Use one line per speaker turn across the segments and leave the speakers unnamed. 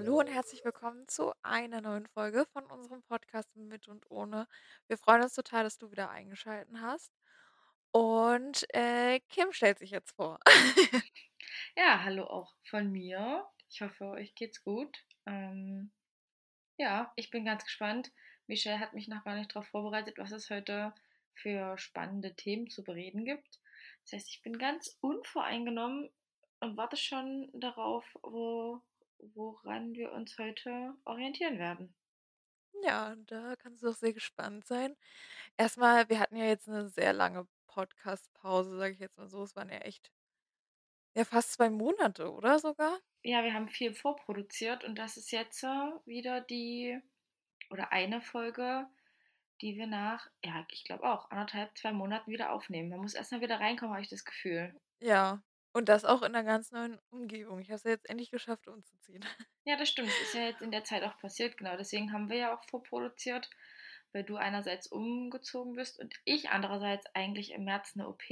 Hallo und herzlich willkommen zu einer neuen Folge von unserem Podcast Mit und Ohne. Wir freuen uns total, dass du wieder eingeschalten hast. Und, äh, Kim stellt sich jetzt vor.
Ja, hallo auch von mir. Ich hoffe, euch geht's gut. Ähm, ja, ich bin ganz gespannt. Michelle hat mich noch gar nicht darauf vorbereitet, was es heute für spannende Themen zu bereden gibt. Das heißt, ich bin ganz unvoreingenommen und warte schon darauf, wo, woran wir uns heute orientieren werden.
Ja, da kannst du doch sehr gespannt sein. Erstmal, wir hatten ja jetzt eine sehr lange Podcast-Pause, sage ich jetzt mal so. Es waren ja echt ja, fast 2 Monate, oder sogar?
Ja, wir haben viel vorproduziert und das ist jetzt äh, wieder die oder eine Folge, die wir nach, ja, ich glaube auch, anderthalb, zwei Monaten wieder aufnehmen. Man muss erst mal wieder reinkommen, habe ich das Gefühl.
Ja, und das auch in 'ner ganz neuen Umgebung. Ich habe es ja jetzt endlich geschafft, umzuziehen.
Ja, das stimmt. Das ist ja jetzt in der Zeit auch passiert, genau. Deswegen haben wir ja auch vorproduziert, weil du einerseits umgezogen bist und ich andererseits eigentlich im März eine OP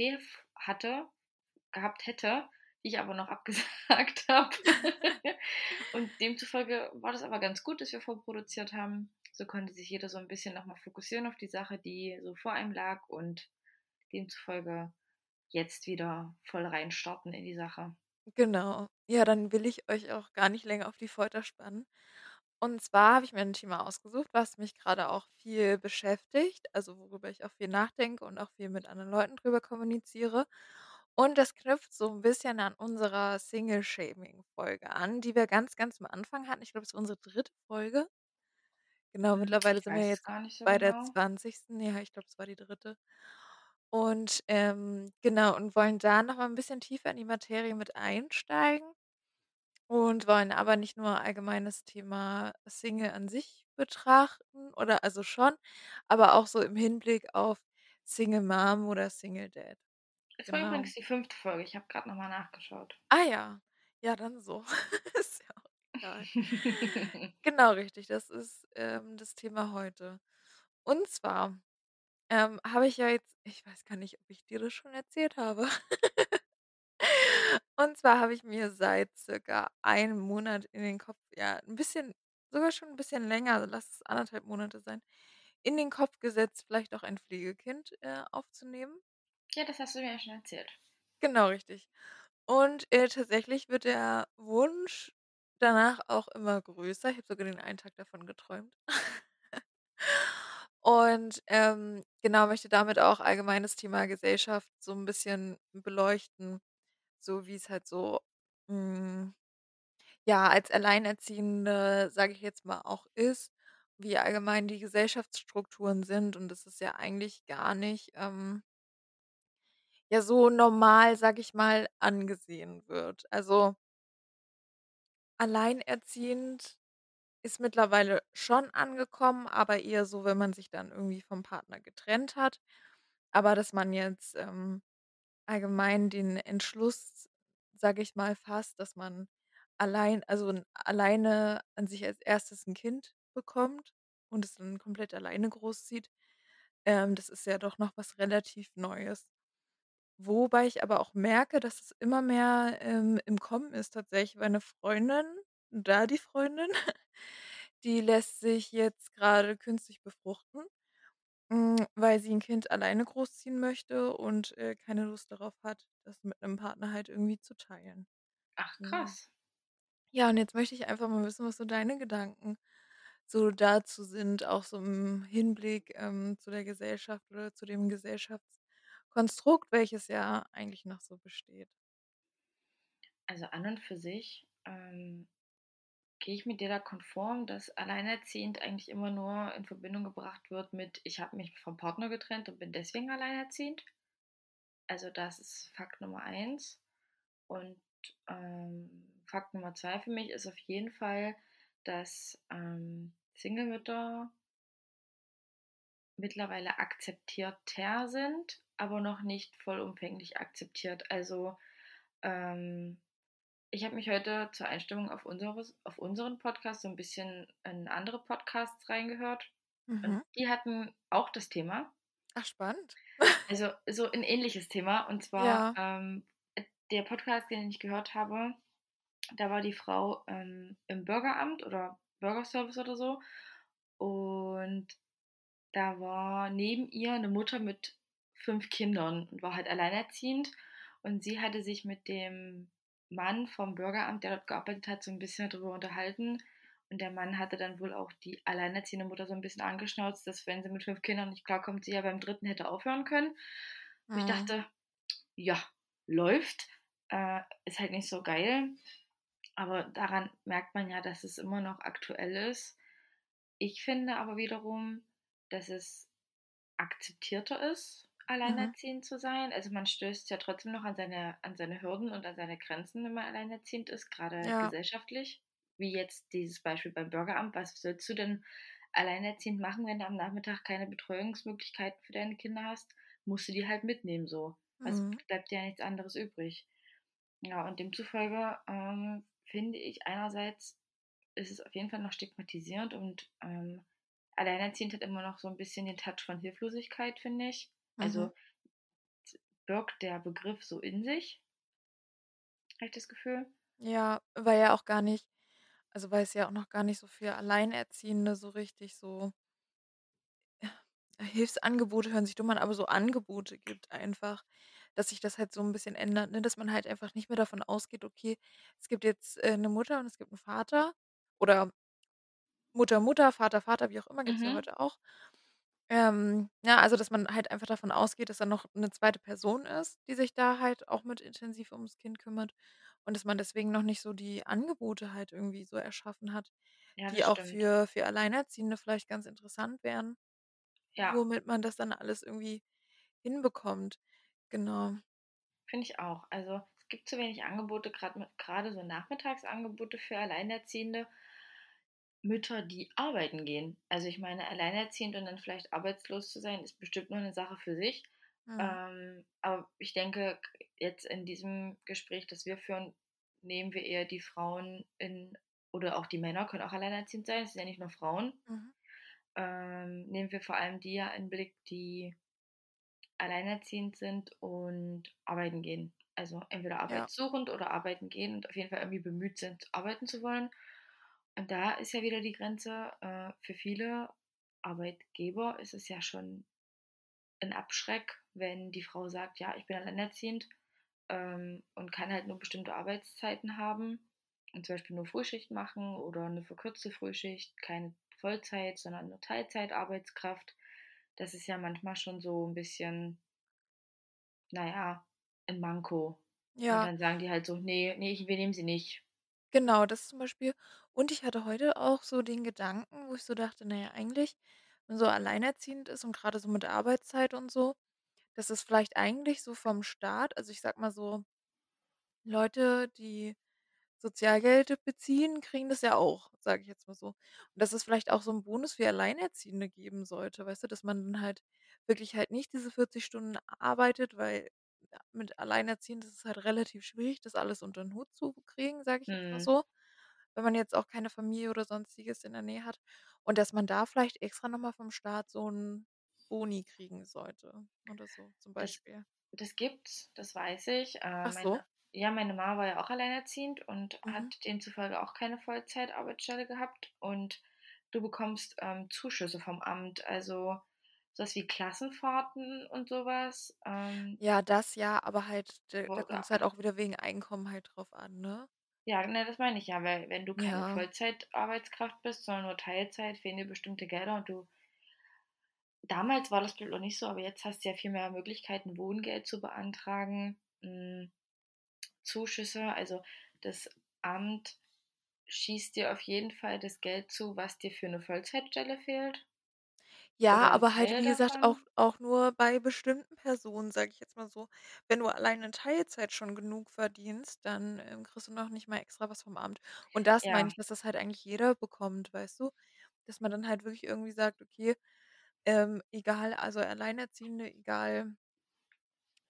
hatte, gehabt hätte, die ich aber noch abgesagt habe. und demzufolge war das aber ganz gut, dass wir vorproduziert haben. So konnte sich jeder so ein bisschen nochmal fokussieren auf die Sache, die so vor einem lag und demzufolge jetzt wieder voll reinstarten in die Sache.
Genau. Ja, dann will ich euch auch gar nicht länger auf die Folter spannen. Und zwar habe ich mir ein Thema ausgesucht, was mich gerade auch viel beschäftigt, also worüber ich auch viel nachdenke und auch viel mit anderen Leuten drüber kommuniziere. Und das knüpft so ein bisschen an unserer Single-Shaming-Folge an, die wir ganz, ganz am Anfang hatten. Ich glaube, es ist unsere dritte Folge. Genau,
Hm,
mittlerweile
Ich
sind wir jetzt
gar nicht so
bei der
genau.
zwanzigsten. Ja, ich glaube, es war die dritte. Und, ähm, genau und wollen da noch mal 'n bisschen tiefer in die Materie mit einsteigen. Und wollen aber nicht nur allgemein das Thema Single an sich betrachten oder also schon, aber auch so im Hinblick auf Single Mom oder Single Dad,
Es war
genau.
übrigens die fünfte Folge. Ich habe gerade nochmal nachgeschaut.
Ah ja, ja, dann so. Ist ja auch egal. Genau richtig, das ist, ähm, das Thema heute. Und zwar, ähm, habe ich ja jetzt ich weiß gar nicht, ob ich dir das schon erzählt habe. Und zwar habe ich mir seit circa einem Monat in den Kopf ja, 'n bisschen sogar schon 'n bisschen länger, also lass es anderthalb Monate sein, in den Kopf gesetzt, vielleicht auch ein Pflegekind, äh, aufzunehmen.
Ja, das hast du mir ja schon erzählt.
Genau, richtig. Und, äh, tatsächlich wird der Wunsch danach auch immer größer. Ich habe sogar den einen Tag davon geträumt. Und, ähm, genau, möchte damit auch allgemein das Thema Gesellschaft so 'n bisschen beleuchten, so wie's halt so, hm Ja, als Alleinerziehende, sage ich jetzt mal, auch ist, wie allgemein die Gesellschaftsstrukturen sind und das ist ja eigentlich gar nicht, ähm, ja, so normal, sage ich mal, angesehen wird. Also, alleinerziehend ist mittlerweile schon angekommen, aber eher so, wenn man sich dann irgendwie vom Partner getrennt hat. Aber dass man jetzt, ähm allgemein den Entschluss, sage ich mal, fasst, dass man allein also, alleine an sich als erstes ein Kind bekommt und es dann komplett alleine großzieht. Ähm, das ist ja doch noch was relativ Neues. Wobei ich aber auch merke, dass es immer mehr, ähm, im Kommen ist tatsächlich, weil 'ne Freundin da die Freundin, die lässt sich jetzt gerade künstlich befruchten. Hm, weil sie 'n Kind alleine großziehen möchte und, äh, keine Lust darauf hat, das mit 'nem Partner halt irgendwie zu teilen.
Ach,
Genau.
krass.
Ja, und jetzt möchte ich einfach mal wissen, was so deine Gedanken so dazu sind, auch so im Hinblick, ähm, zu der Gesellschaft oder zu dem Gesellschaftskonstrukt, welches ja eigentlich noch so besteht.
Also an und für sich ähm, gehe ich mit dir da konform, dass alleinerziehend eigentlich immer nur in Verbindung gebracht wird mit, ich habe mich vom Partner getrennt und bin deswegen alleinerziehend. Also das ist Fakt Nummer eins. Und ähm, Fakt Nummer zwei für mich ist auf jeden Fall, dass ähm, Single-Mütter mittlerweile akzeptierter sind, aber noch nicht vollumfänglich akzeptiert. Also ähm, ich habe mich heute zur Einstimmung auf, unseres, auf unseren Podcast so ein bisschen in andere Podcasts reingehört und
Mhm.
die hatten auch das Thema,
Ach, spannend.
also so ein ähnliches Thema und zwar
Ja.
ähm, der Podcast, den ich gehört habe, da war die Frau ähm, im Bürgeramt oder Bürgerservice oder so. Und da war neben ihr eine Mutter mit fünf Kindern und war halt alleinerziehend. Und sie hatte sich mit dem Mann vom Bürgeramt, der dort gearbeitet hat, so ein bisschen darüber unterhalten. Und der Mann hatte dann wohl auch die alleinerziehende Mutter so ein bisschen angeschnauzt, dass wenn sie mit fünf Kindern nicht klarkommt, sie ja beim dritten hätte aufhören können. Und ich
Mhm.
dachte, ja, läuft. Äh, ist halt nicht so geil. Aber daran merkt man ja, dass es immer noch aktuell ist. Ich finde aber wiederum, dass es akzeptierter ist,
Mhm.
alleinerziehend zu sein. Also man stößt ja trotzdem noch an seine, an seine Hürden und an seine Grenzen, wenn man alleinerziehend ist, gerade
Ja.
gesellschaftlich. Wie jetzt dieses Beispiel beim Bürgeramt. Was sollst du denn alleinerziehend machen, wenn du am Nachmittag keine Betreuungsmöglichkeiten für deine Kinder hast? Musst du die halt mitnehmen so. Also
Mhm.
bleibt dir ja nichts anderes übrig. Ja, und demzufolge ähm, finde ich einerseits ist es auf jeden Fall noch stigmatisierend und ähm, alleinerziehend hat immer noch so ein bisschen den Touch von Hilflosigkeit, finde ich.
Mhm.
Also birgt der Begriff so in sich, habe ich das Gefühl.
Ja, weil ja auch gar nicht also, weil es ja auch noch gar nicht so für Alleinerziehende so richtig so Hilfsangebote hören sich dumm an, aber so Angebote gibt einfach, dass sich das halt so 'n bisschen ändert, ne? Dass man halt einfach nicht mehr davon ausgeht: „Okay, es gibt jetzt, äh, 'ne Mutter und es gibt 'n Vater“ oder Mutter, Mutter, Vater, Vater, wie auch immer, gibt's ja
Mhm.
heute auch. Ähm, ja, also, dass man halt einfach davon ausgeht, dass da noch 'ne zweite Person ist, die sich da halt auch mit intensiv ums Kind kümmert und dass man deswegen noch nicht so die Angebote halt irgendwie so erschaffen hat,
Ja, das
die auch
stimmt.
für für Alleinerziehende vielleicht ganz interessant wären,
Ja,
womit man das dann alles irgendwie hinbekommt. Genau.
finde ich auch. Also es gibt zu wenig Angebote, gerade gerade so Nachmittagsangebote für Alleinerziehende. Mütter, die arbeiten gehen. Also ich meine, alleinerziehend und dann vielleicht arbeitslos zu sein, ist bestimmt nur eine Sache für sich.
Mhm.
Ähm, aber ich denke, jetzt in diesem Gespräch, das wir führen, nehmen wir eher die Frauen in, oder auch die Männer können auch alleinerziehend sein, es sind ja nicht nur Frauen,
Mhm.
ähm, nehmen wir vor allem die ja in Blick, die alleinerziehend sind und arbeiten gehen. Also entweder
Ja.
arbeitssuchend oder arbeiten gehen und auf jeden Fall irgendwie bemüht sind, arbeiten zu wollen. Und da ist ja wieder die Grenze, äh, für viele Arbeitgeber ist es ja schon ein Abschreck, wenn die Frau sagt, ja, ich bin alleinerziehend ähm, und kann halt nur bestimmte Arbeitszeiten haben und zum Beispiel nur Frühschicht machen oder eine verkürzte Frühschicht, keine Vollzeit, sondern nur Teilzeitarbeitskraft. Das ist ja manchmal schon so ein bisschen, naja, ein Manko. Und
Ja.
dann sagen die halt so, nee, nee, ich, wir nehmen sie nicht.
Genau, das zum Beispiel. Und ich hatte heute auch so den Gedanken, wo ich so dachte: „Na ja, eigentlich, wenn so alleinerziehend ist und grade so mit Arbeitszeit und so, dass es vielleicht eigentlich so vom Staat also, ich sage mal so, Leute, die Sozialgeld beziehen, kriegen das ja auch, sage ich jetzt mal so. Und dass es vielleicht auch so 'n Bonus für Alleinerziehende geben sollte, weißt du, dass man dann halt wirklich halt nicht diese 40 Stunden arbeitet, weil, mit Alleinerziehend ist es halt relativ schwierig, das alles unter 'n Hut zu kriegen, sage ich jetzt mal
Hm.
so, wenn man jetzt auch keine Familie oder Sonstiges in der Nähe hat. Und dass man da vielleicht extra noch mal vom Staat so 'n Boni kriegen sollte oder so zum
Das
Beispiel.
das gibt's, das weiß ich. Äh,
Ach
meine
so?
ja, meine Mama war ja auch alleinerziehend und hat
Mhm.
demzufolge auch keine Vollzeitarbeitsstelle gehabt und du bekommst, ähm, Zuschüsse vom Amt, also so was wie Klassenfahrten und so was, ähm,
Ja, das ja, aber halt, da da
oder
kommt's halt auch wieder wegen Einkommen halt drauf an, ne?
Ja, ne, das meine ich ja, weil wenn du keine
Ja.
Vollzeitarbeitskraft bist, sondern nur Teilzeit, fehlen dir bestimmte Gelder und du damals war das bestimmt noch nicht so, aber jetzt hast du ja viel mehr Möglichkeiten, Wohngeld zu beantragen. Hm, Zuschüsse, also das Amt schießt dir auf jeden Fall das Geld zu, was dir für eine Vollzeitstelle fehlt
Ja,
oder
aber halt,
Teil
wie gesagt, auch
davon.
auch nur bei bestimmten Personen, sage ich jetzt mal so. Wenn du allein in Teilzeit schon genug verdienst, dann, ähm, kriegst du noch nicht mal extra was vom Amt. Und das meine
Ja,
ich, dass das halt eigentlich jeder bekommt, weißt du? Dass man dann halt wirklich irgendwie sagt: „Okay, ähm, egal also Alleinerziehende, egal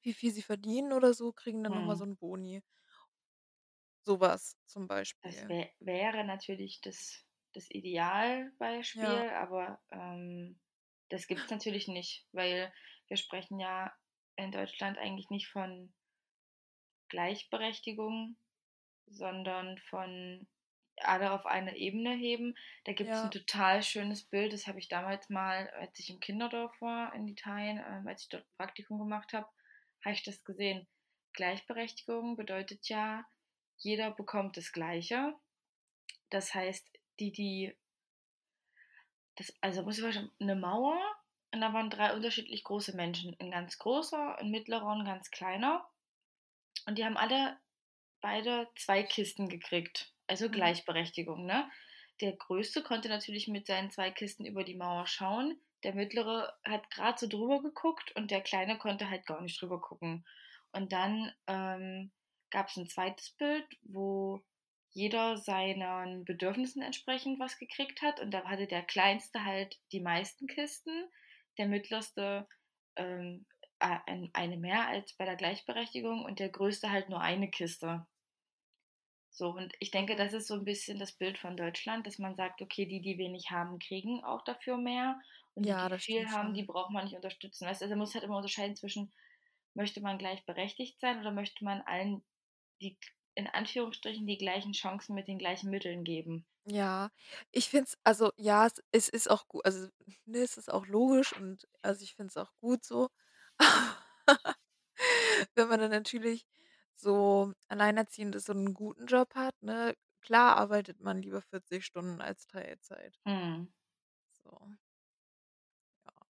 wie viel sie verdienen oder so, kriegen dann noch mal so
mhm.
'n Boni.“ So was zum
Das
Beispiel.
wä wäre natürlich das das
Ja.
Idealbeispiel, aber, ähm, das gibt's natürlich nicht, weil wir sprechen ja in Deutschland eigentlich nicht von Gleichberechtigung sondern von alle auf eine Ebene heben. Da gibt's 'n
Ja.
total schönes Bild, das habe ich damals mal, als ich im Kinderdorf war in Italien, ähm, als ich dort Praktikum gemacht habe, habe ich das gesehen. Gleichberechtigung bedeutet ja, jeder bekommt das Gleiche. Das heißt, die, die das also, du dir vorstellen, 'ne Mauer und da waren 3 unterschiedlich große Menschen. 'N ganz großer, 'n mittlerer und 'n ganz kleiner. Und die haben alle beide 2 Kisten gekriegt, also
Mhm.
Gleichberechtigung, ne? Der Größte konnte natürlich mit seinen 2 Kisten über die Mauer schauen. Der Mittlere hat grad so drüber geguckt und der Kleine konnte halt gar nicht drüber gucken. Und dann, ähm, gab's 'n zweites Bild, wo jeder seinen Bedürfnissen entsprechend was gekriegt hat und da hatte der Kleinste halt die meisten Kisten, der Mittlerste, ähm, ein eine mehr als bei der Gleichberechtigung und der Größte halt nur eine Kiste. So, und ich denke, das ist so 'n bisschen das Bild von Deutschland, dass man sagt: „Okay, die, die wenig haben, kriegen auch dafür mehr und die,
Ja,
die viel haben, die braucht man nicht unterstützen.“ Weißt also man muss halt immer unterscheiden zwischen möchte man gleichberechtigt sein oder möchte man allen die in Anführungsstrichen die gleichen Chancen mit den gleichen Mitteln geben?
Ja, ich finde es also, ja, es es ist auch gu also, ne, es ist auch logisch und also, ich finde es auch gut so. Wenn man dann natürlich so alleinerziehend ist und 'n guten Job hat, ne, klar arbeitet man lieber 40 Stunden als Teilzeit.
Mhm.
So. Ja.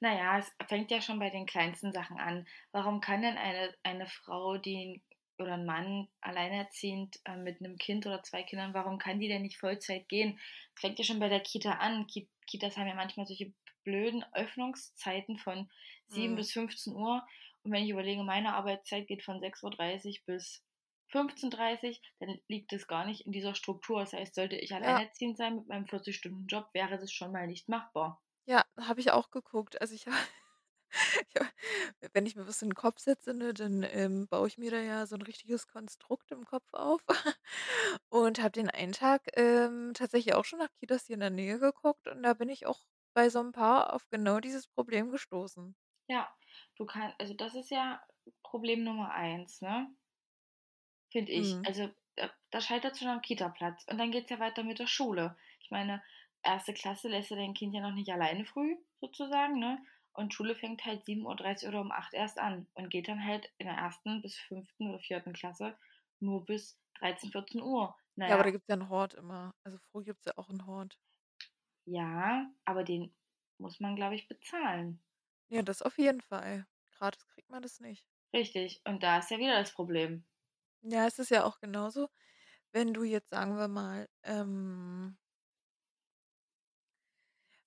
Na ja, es fängt ja schon bei den kleinsten Sachen an. Warum kann denn eine eine Frau, die oder 'n Mann alleinerziehend, äh, mit 'nem Kind oder 2 Kindern warum kann die denn nicht Vollzeit gehen? Fängt ja schon bei der Kita an. Ki Kitas haben ja manchmal solche blöden Öffnungszeiten von 7
Mhm.
bis 15:00 und wenn ich überlege, meine Arbeitszeit geht von 6:30 bis 15:30, dann liegt es gar nicht in dieser Struktur. Das heißt, sollte ich
Ja.
alleinerziehend sein mit meinem 40-Stunden-Job, wäre das schon mal nicht machbar.
Ja, habe ich auch geguckt. Also, ich ha ja, wenn ich mir was in 'n Kopf setze, ne, dann, ähm, baue ich mir da ja so 'n richtiges Konstrukt im Kopf auf und habe den einen Tag, ähm, tatsächlich auch schon nach Kitas hier in der Nähe geguckt und da bin ich auch bei so 'n paar auf genau dieses Problem gestoßen.
Ja, du kann also, das ist ja Problem Nummer 1, ne? Finde ich.
Mhm.
Also, da da scheitert's schon am Kitaplatz und dann geht's ja weiter mit der Schule. Ich meine, 1. Klasse lässt du dein Kind ja noch nicht alleine früh sozusagen, ne? Und Schule fängt halt 7:30 oder um 8 erst an und geht dann halt in der 1. bis 5. oder 4. Klasse nur bis 13:00, 14:00. Na
Ja, aber da gibt's ja 'n Hort immer. Also, früh gibt's ja auch 'n Hort.
Ja, aber den muss man, glaube ich, bezahlen.
Ja, das auf jeden Fall. Gratis kriegt man das nicht.
Richtig, und da ist ja wieder das Problem.
Ja, es ist ja auch genauso, wenn du jetzt, sagen wir mal, ähm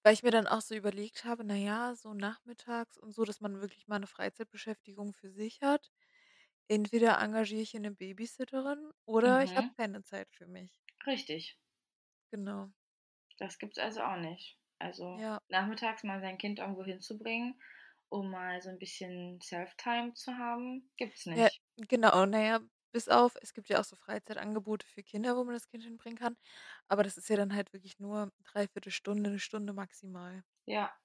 weil ich mir dann auch so überlegt habe, na ja, so nachmittags und so, dass man wirklich mal 'ne Freizeitbeschäftigung für sich hat. Entweder engagiere ich hier 'ne Babysitterin oder ich habe
Mhm.
keine Zeit für mich.
Richtig.
Genau.
Das gibt's also auch nicht. Also,
Ja.
nachmittags mal sein Kind irgendwo hinzubringen, um mal so 'n bisschen Self-Time zu haben, gibt's
Ja,
nicht.
genau. Na ja, bis auf es gibt ja auch so Freizeitangebote für Kinder, wo man das Kind hinbringen kann, aber das ist ja dann halt wirklich nur 3/4 Stunde, 'ne Stunde maximal.
Ja.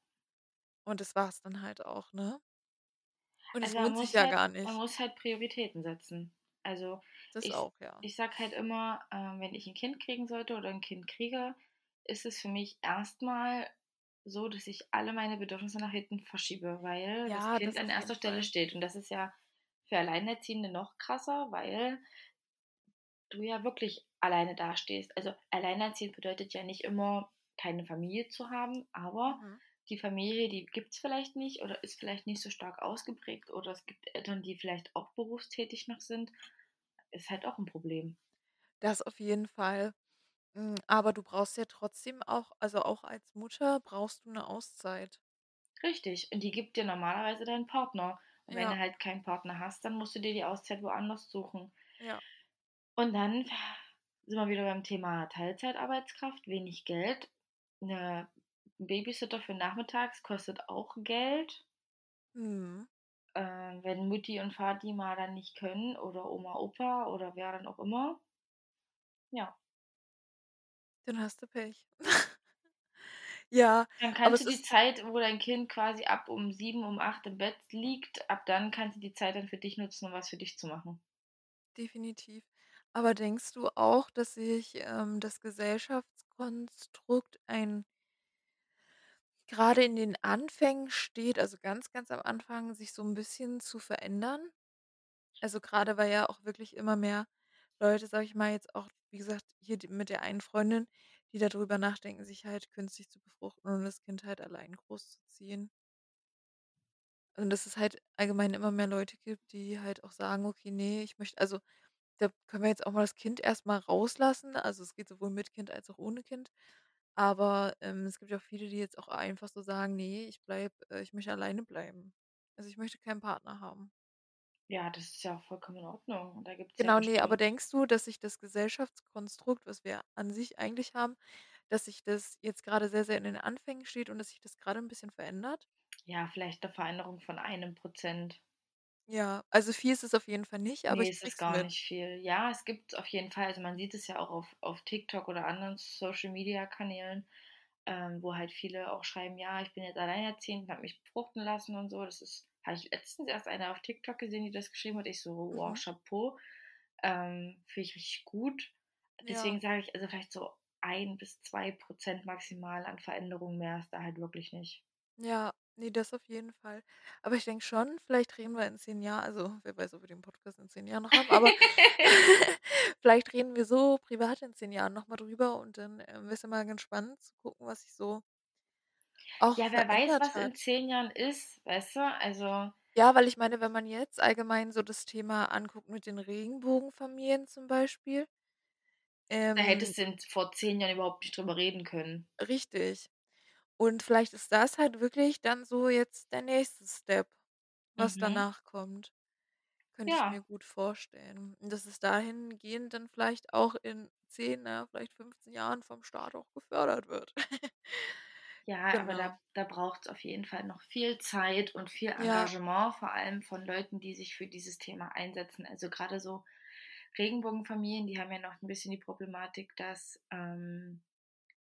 Und das war's dann halt auch, ne? Und es
Also, man
lohnt sich ja
halt
gar
man
nicht.
muss halt Prioritäten setzen. Also,
Das
ich
auch, ja.
ich sage halt immer, ähm, wenn ich 'n Kind kriegen sollte oder 'n Kind kriege, ist es für mich erst mal so, dass ich alle meine Bedürfnisse nach hinten verschiebe, weil das
Ja,
Kind
das
an 1. Stelle
Fall.
steht und das ist ja für Alleinerziehende noch krasser, weil du ja wirklich alleine dastehst. Also, alleinerziehend bedeutet ja nicht immer, keine Familie zu haben, aber
Mhm.
die Familie, die gibt's vielleicht nicht oder ist vielleicht nicht so stark ausgeprägt oder es gibt Eltern, die vielleicht auch berufstätig noch sind. Ist halt auch 'n Problem.
Das auf jeden Fall. Hm, aber du brauchst ja trotzdem auch also, auch als Mutter brauchst du 'ne Auszeit.
Richtig, und die gibt dir normalerweise dein Partner. Und wenn
Ja.
du halt keinen Partner hast, dann musst du dir die Auszeit woanders suchen.
Ja.
Und dann sind wir wieder beim Thema Teilzeitarbeitskraft, wenig Geld. 'Ne Babysitter für nachmittags kostet auch Geld.
Mhm.
Ähm, wenn Mutti und Vati mal dann nicht können oder Oma, Opa oder wer dann auch immer. Ja.
Dann hast du Pech. Ja,
Dann kannst du die Zeit, wo dein Kind quasi ab um 7, um 8 im Bett liegt ab dann kannst du die Zeit dann für dich nutzen, um was für dich zu machen.
Definitiv. Aber denkst du auch, dass sich, ähm, das Gesellschaftskonstrukt ein grade in den Anfängen steht, also ganz, ganz am Anfang, sich so 'n bisschen zu verändern? Also, grade weil ja auch wirklich immer mehr Leute, sage ich mal jetzt auch, wie gesagt, hier mit der einen Freundin, die da drüber nachdenken, sich halt künstlich zu befruchten und das Kind halt allein großzuziehen. Und dass es halt allgemein immer mehr Leute gibt, die halt auch sagen: „Okay, ne, ich möchte“ also, da können wir jetzt auch mal das Kind erst mal rauslassen. Also, es geht sowohl mit Kind als auch ohne Kind. Aber, ähm, es gibt ja auch viele, die jetzt auch einfach so sagen: „Ne, ich bleibe äh, ich möchte alleine bleiben. Also, ich möchte keinen Partner haben.“
Ja, das ist ja auch vollkommen in Ordnung. Und da gibt's ja
Genau, ne, aber
bestimmt
denkst du, dass sich das Gesellschaftskonstrukt, was wir an sich eigentlich haben, dass sich das jetzt grade sehr, sehr in den Anfängen steht und dass sich das grade 'n bisschen verändert?
Ja, vielleicht 'ne Veränderung von 1 %.
Ja, also viel ist es auf jeden Fall nicht, aber
Ne,
ich
es ist
es
gar
mit.
nicht viel. Ja, es gibt's auf jeden Fall. Also, man sieht es ja auch auf auf TikTok oder anderen Social-Media-Kanälen, ähm, wo halt viele auch schreiben: „Ja, ich bin jetzt alleinerziehend und habe mich befruchten lassen“ und so. Das ist habe ich letztens erst eine auf TikTok gesehen, die das geschrieben hat. Ich so: „Wow,
Mhm.
Chapeau.“ Ähm, finde ich richtig gut.
Ja.
Deswegen sage ich, also vielleicht so 1 bis 2 % maximal an Veränderung, mehr ist da halt wirklich nicht.
Ja, ne, das auf jeden Fall. Aber ich denke schon, vielleicht reden wir in 10 Jahr also, wer weiß, ob wir den Podcast in 10 Jahren noch haben, aber vielleicht reden wir so privat in 10 Jahren noch mal drüber und dann, ähm, wäre es ja mal ganz spannend zu gucken, was sich so auch
Ja, wer weiß, was in
hat.
10 Jahren ist, weißt du? Also
Ja, weil ich meine, wenn man jetzt allgemein so das Thema anguckt mit den Regenbogenfamilien zum Beispiel
Da
ähm
hättest du in vor 10 Jahren überhaupt nicht drüber reden können.
Richtig. Und vielleicht ist das halt wirklich dann so jetzt der nächste Step, was
Mhm.
danach kommt. Könnte ich mir
Ja.
gut vorstellen. Und dass es dahingehend dann vielleicht auch in 10, na ja, vielleicht 15 Jahren vom Staat auch gefördert wird.
Ja, aber
Genau.
da da braucht's auf jeden Fall noch viel Zeit und viel
Ja.
Engagement, vor allem von Leuten, die sich für dieses Thema einsetzen. Also, grade so Regenbogenfamilien, die haben ja noch 'n bisschen die Problematik, dass, ähm,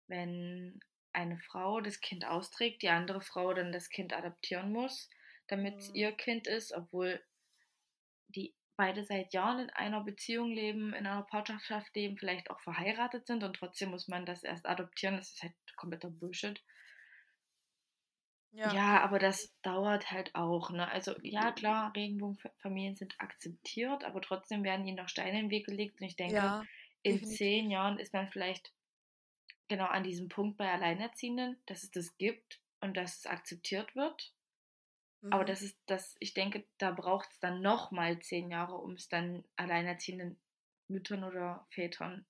wenn eine Frau das Kind austrägt, die andere Frau dann das Kind adoptieren muss, damit's
Mhm.
ihr Kind ist, obwohl die beide seit Jahren in einer Beziehung leben, in einer Partnerschaft leben, vielleicht auch verheiratet sind und trotzdem muss man das erst adoptieren. Das ist halt kompletter Bullshit.
Ja.
Ja, aber das dauert halt auch, ne? Also, ja klar, Regenbogenfa Familien sind akzeptiert, aber trotzdem werden ihnen noch Steine in 'n Weg gelegt und ich denke,
Ja,
in
definitiv.
10 Jahren ist man vielleicht genau an diesem Punkt bei Alleinerziehenden, dass es das gibt und dass es akzeptiert wird. Aber
Mhm.
das ist das ich denke, da braucht's dann noch mal 10 Jahre, um's dann alleinerziehenden Müttern oder Vätern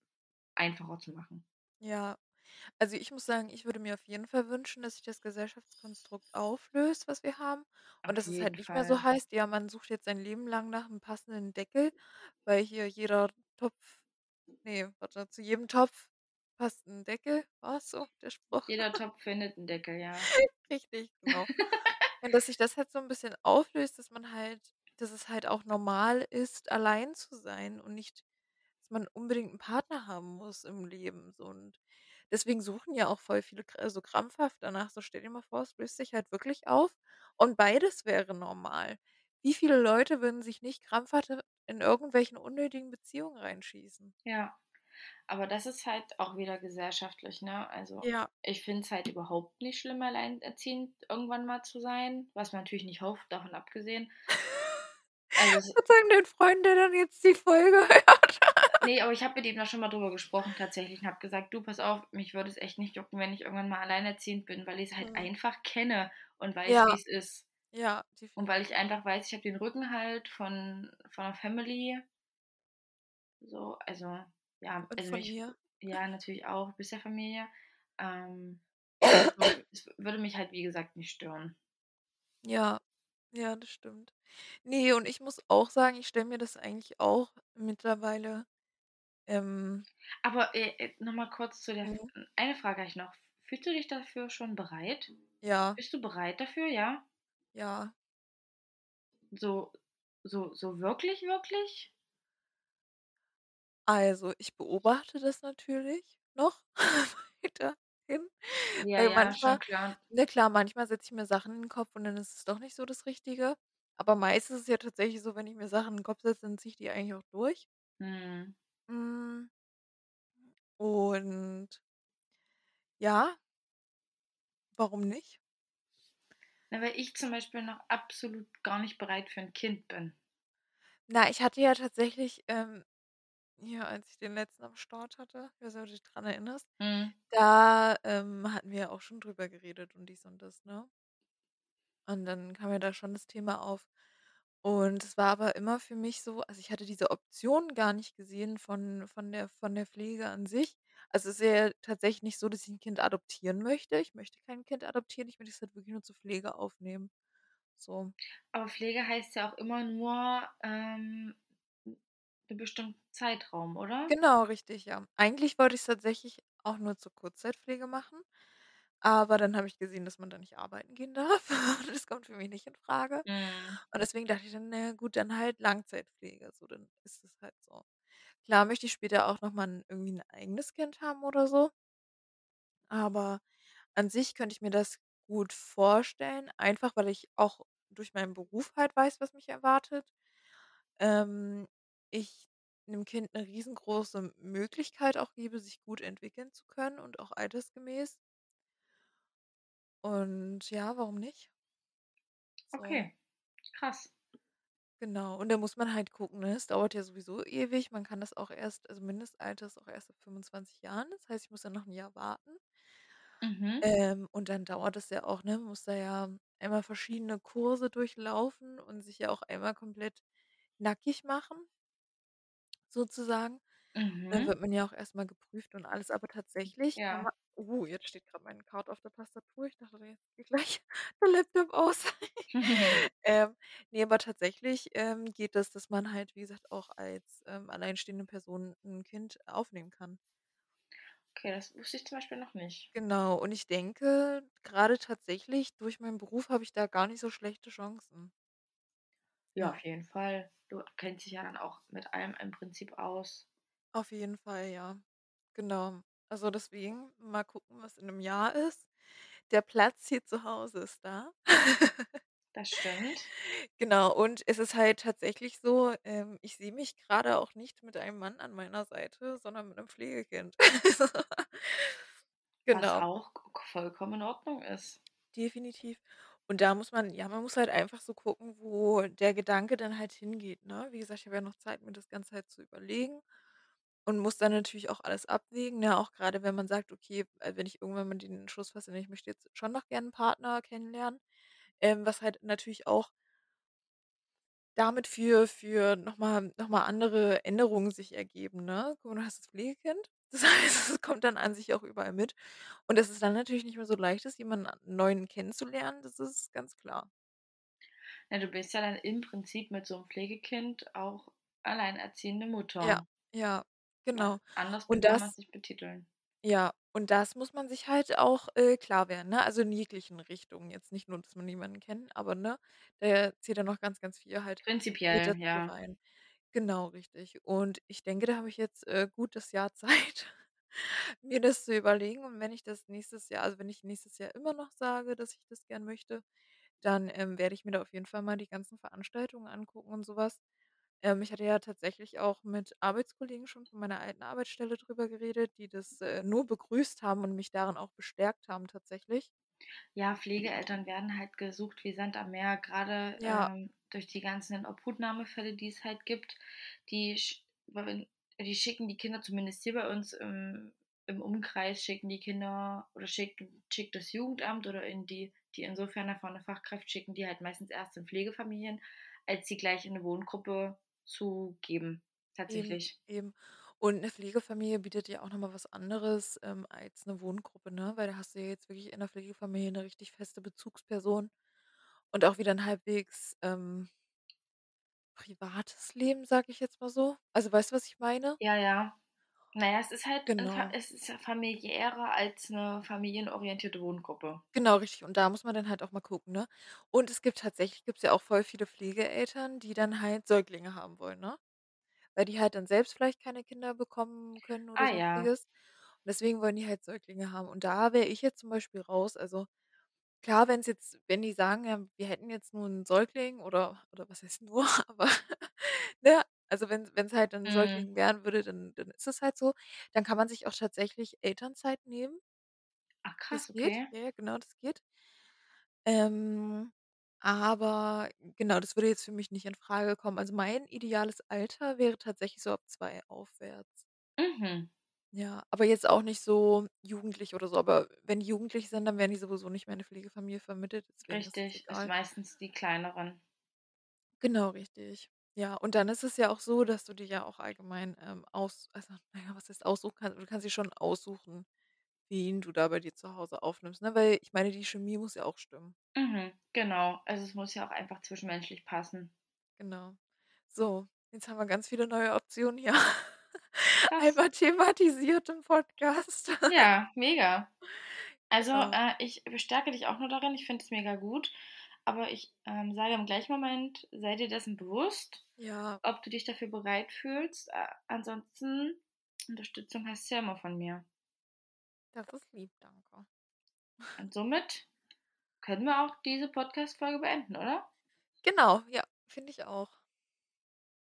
einfacher zu machen.
Ja. Also, ich muss sagen, ich würde mir auf jeden Fall wünschen, dass sich das Gesellschaftskonstrukt auflöst, was wir haben und
Auf
dass es halt
jeden
nicht mehr so
Fall.
heißt: „Ja, man sucht jetzt sein Leben lang nach 'm passenden Deckel, weil hier jeder Topf ne, warte, zu jedem Topf passt 'n Deckel.“ War's so der Spruch?
Jeder Topf findet 'n Deckel, ja.
Richtig, genau. Und dass sich das halt so 'n bisschen auflöst, dass man halt dass es halt auch normal ist, allein zu sein und nicht, dass man unbedingt 'n Partner haben muss im Leben so und deswegen suchen ja auch voll viele kr so krampfhaft danach. So, stell dir mal vor, es löst sich halt wirklich auf und beides wäre normal. Wie viele Leute würden sich nicht krampfhaft in irgendwelchen unnötigen Beziehungen reinschießen?
Ja, aber das ist halt auch wieder gesellschaftlich, ne? Also,
Ja.
ich finde es halt überhaupt nicht schlimm, alleinerziehend irgendwann mal zu sein, was man natürlich nicht hofft, davon abgesehen. Also, es
Was sagen dein Freund, der dann jetzt die Folge hört?
Ne, aber ich habe mit ihm da schon mal drüber gesprochen tatsächlich und habe gesagt: „Du, pass auf, mich würde es echt nicht jucken, wenn ich irgendwann mal alleinerziehend bin, weil ich's halt
Mhm.
einfach kenne und weiß,
Ja.
wie's ist.“
Ja,
Und weil ich
definitiv.
einfach weiß, ich habe den Rückenhalt von von 'ner Family. So, also, ja,
Und
also
von
mich ja, natürlich auch, bist ja Familie. Ähm, es würde mich halt, wie gesagt, nicht stören.
Ja, ja, das stimmt. Ne, und ich muss auch sagen, ich stelle mir das eigentlich auch mittlerweile, ähm
Aber, äh, äh, noch mal kurz zu der
Mhm.
eine Frage habe ich noch. Fühlst du dich dafür schon bereit?
Ja.
Bist du bereit dafür, ja?
Ja.
So so so wirklich, wirklich?
Also, ich beobachte das natürlich noch weiterhin,
Ja,
weil
ja,
manchmal
schon klar.
ne, klar, manchmal setze ich mir Sachen in 'n Kopf und dann ist es doch nicht so das Richtige. Aber meist ist es ja tatsächlich so, wenn ich mir Sachen in 'n Kopf setze, dann ziehe ich die eigentlich auch durch. Hm, und ja, warum nicht?
Na, weil ich zum Beispiel noch absolut gar nicht bereit für 'n Kind bin.
Na, ich hatte ja tatsächlich, ähm ja, als ich den letzten am Start hatte, ich weiß nicht, ob du dich dran erinnerst,
Mhm.
da, ähm, hatten wir ja auch schon drüber geredet und dies und das, ne? Und dann kam ja da schon das Thema auf. Und es war aber immer für mich so also, ich hatte diese Option gar nicht gesehen von von der von der Pflege an sich. Also, es ist ja tatsächlich nicht so, dass ich 'n Kind adoptieren möchte. Ich möchte kein Kind adoptieren, ich möchte es halt wirklich nur zur Pflege aufnehmen, so.
Aber Pflege heißt ja auch immer nur, ähm, 'n bestimmten Zeitraum, oder?
Genau, richtig, ja. Eigentlich wollte ich's tatsächlich auch nur zur Kurzzeitpflege machen, aber dann habe ich gesehen, dass man da nicht arbeiten gehen darf. Das kommt für mich nicht infrage.
Mhm.
Und deswegen dachte ich dann: „Na gut, dann halt Langzeitpflege“, so, dann ist es halt so. Klar möchte ich später auch noch mal 'n irgendwie 'n eigenes Kind haben oder so. Aber an sich könnte ich mir das gut vorstellen, einfach weil ich auch durch meinen Beruf halt weiß, was mich erwartet. Ähm, ich 'nem Kind 'ne riesengroße Möglichkeit auch gebe, sich gut entwickeln zu können und auch altersgemäß. Und ja, warum nicht? So.
Okay, krass.
Genau. Und da muss man halt gucken, ne? Es dauert ja sowieso ewig. Man kann das auch erst also, Mindestalter ist auch erst ab 25 Jahren. Das heißt, ich muss dann noch 'n Jahr warten.
Mhm.
Ähm, und dann dauert das ja auch, ne? Man muss da ja einmal verschiedene Kurse durchlaufen und sich ja auch einmal komplett nackig machen sozusagen. Dann
Mhm.
wird man ja auch erst mal geprüft und alles. Aber tatsächlich kann
Ja.
Oh, jetzt steht grad mein Card auf der Tastatur. Ich dachte, jetzt geht gleich der Laptop aus. Ähm, ne, aber tatsächlich, ähm, geht das, dass man halt, wie gesagt, auch als, ähm, alleinstehende Person 'n Kind aufnehmen kann.
Okay, das wusste ich zum Beispiel noch nicht.
Genau. Und ich denke, grade tatsächlich durch meinen Beruf habe ich da gar nicht so schlechte Chancen.
Ja, auf jeden Fall. Du kennst dich ja dann auch mit allem im Prinzip aus.
Auf jeden Fall, ja. Genau. Also, deswegen mal gucken, was in 'nem Jahr ist. Der Platz hier zu Hause ist da.
Das stimmt.
Genau. Und es ist halt tatsächlich so, ähm, ich sehe mich grade auch nicht mit einem Mann an meiner Seite, sondern mit 'nem Pflegekind.
Was
Genau.
auch vollkommen in Ordnung ist.
Definitiv. Und da muss man ja, man muss halt einfach so gucken, wo der Gedanke dann halt hingeht, ne? Wie gesagt, ich habe ja noch Zeit, mir das Ganze halt zu überlegen und muss dann natürlich auch alles abwägen, ne? Auch grade, wenn man sagt: „Okay, äh, wenn ich irgendwann mal den Entschluss fasse, ich möchte jetzt schon noch gern 'n Partner kennenlernen“, ähm, was halt natürlich auch damit für für noch mal noch mal andere Änderungen sich ergeben, ne? Guck mal, du hast das Pflegekind. Das heißt, es kommt dann an sich auch überall mit. Und dass es dann natürlich nicht mehr so leicht ist, jemanden Neuen kennenzulernen, das ist ganz klar.
Ja, du bist ja dann im Prinzip mit so 'nem Pflegekind auch alleinerziehende Mutter.
ja,
Ja,
genau.
anders
Und
kann man's
das
nicht betiteln.
ja, und das muss man sich halt auch, äh, klar werden, ne? Also, in jeglichen Richtungen. Jetzt nicht nur, dass man jemanden kennt, aber, ne, da zählt ja noch ganz, ganz viel halt mit
Prinzipiell,
dazu
ja.
rein. Genau, richtig. Und ich denke, da habe ich jetzt, äh, gut das Jahr Zeit, mir das zu überlegen. Und wenn ich das nächstes Jahr also, wenn ich nächstes Jahr immer noch sage, dass ich das gern möchte, dann, ähm, werde ich mir da auf jeden Fall mal die ganzen Veranstaltungen angucken und so was. Ähm, ich hatte ja tatsächlich auch mit Arbeitskollegen schon von meiner alten Arbeitsstelle drüber geredet, die das, äh, nur begrüßt haben und mich darin auch bestärkt haben tatsächlich.
Ja, Pflegeeltern werden halt gesucht wie Sand am Meer, grade,
Ja.
ähm, durch die ganzen Inobhutnahmefälle, die es halt gibt. Die sch die schicken die Kinder zumindest hier bei uns im im Umkreis schicken die Kinder oder schickt schickt das Jugendamt oder in die die insofern erfahrene Fachkraft schicken die halt meistens erst in Pflegefamilien, als sie gleich in 'ne Wohngruppe zu geben,
Eben,
tatsächlich.
eben. Und 'ne Pflegefamilie bietet ja auch noch mal was anderes, ähm, als 'ne Wohngruppe, ne? Weil da hast du ja jetzt wirklich in der Pflegefamilie 'ne richtig feste Bezugsperson und auch wieder 'n halbwegs, ähm privates Leben, sage ich jetzt mal so. Also, weißt du, was ich meine?
Ja, ja. Na ja, es ist halt
Genau.
es ist familiärer als 'ne familienorientierte Wohngruppe.
Genau, richtig. Und da muss man dann halt auch mal gucken, ne? Und es gibt tatsächlich gibt's ja auch voll viele Pflegeeltern, die dann halt Säuglinge haben wollen, ne? Weil die halt dann selbst vielleicht keine Kinder bekommen können oder
Ah ja.
Sonstiges. Und deswegen wollen die halt Säuglinge haben. Und da wäre ich jetzt zum Beispiel raus. Also, klar, wenn's jetzt wenn die sagen, ja, wir hätten jetzt nur 'n Säugling oder oder was heißt nur, aber ne? Also, wenn wenn's halt dann 'n
Mhm.
Werden würde, dann dann ist es halt so. Dann kann man sich auch tatsächlich Elternzeit nehmen.
Ach krass,
Das geht.
okay.
Ja, ja, genau, das geht. Ähm, aber genau, das würde jetzt für mich nicht infrage kommen. Also, mein ideales Alter wäre tatsächlich so ab 2 aufwärts.
Mhm.
Ja, aber jetzt auch nicht so jugendlich oder so. Aber wenn die jugendlich sind, dann werden die sowieso nicht mehr in 'ne Pflegefamilie vermittelt, deswegen ist es
Richtig, ist
egal.
meistens die kleineren.
Genau, richtig. Ja, und dann ist es ja auch so, dass du dir ja auch allgemein, ähm, aus also, na ja, was heißt aussuchen kann du kannst dir schon aussuchen, wen du da bei dir zu Hause aufnimmst, ne? Weil ich meine, die Chemie muss ja auch stimmen.
Mhm, genau. Also, es muss ja auch einfach zwischenmenschlich passen.
Genau. So, jetzt haben wir ganz viele neue Optionen hier
Krass.
einmal thematisiert im Podcast.
Ja, mega. Also,
Genau.
äh, ich bestärke dich auch nur darin, ich finde es mega gut, aber ich, ähm, sage im gleichen Moment: „Sei dir dessen bewusst,
Ja.
ob du dich dafür bereit fühlst. A ansonsten Unterstützung hast du ja immer von mir.“
Das ist lieb, danke.
Und somit können wir auch diese Podcast-Folge beenden, oder?
Genau, ja, finde ich auch.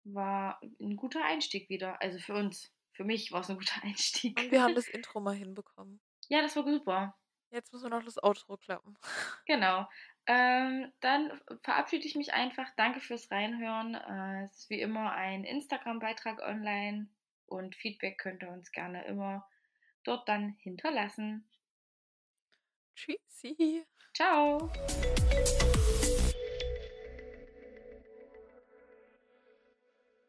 War 'n guter Einstieg wieder, also, für uns. Für mich war's 'n guter Einstieg.
Und wir haben das Intro mal hinbekommen.
Ja, das war super.
Jetzt muss nur noch das Outro klappen.
Genau. Ähm, dann verabschiede ich mich einfach. Danke fürs Reinhören. Äh, es ist wie immer ein Instagram-Beitrag online und Feedback könnt ihr uns gerne immer dort dann hinterlassen.
Tschüssi.
Tschau.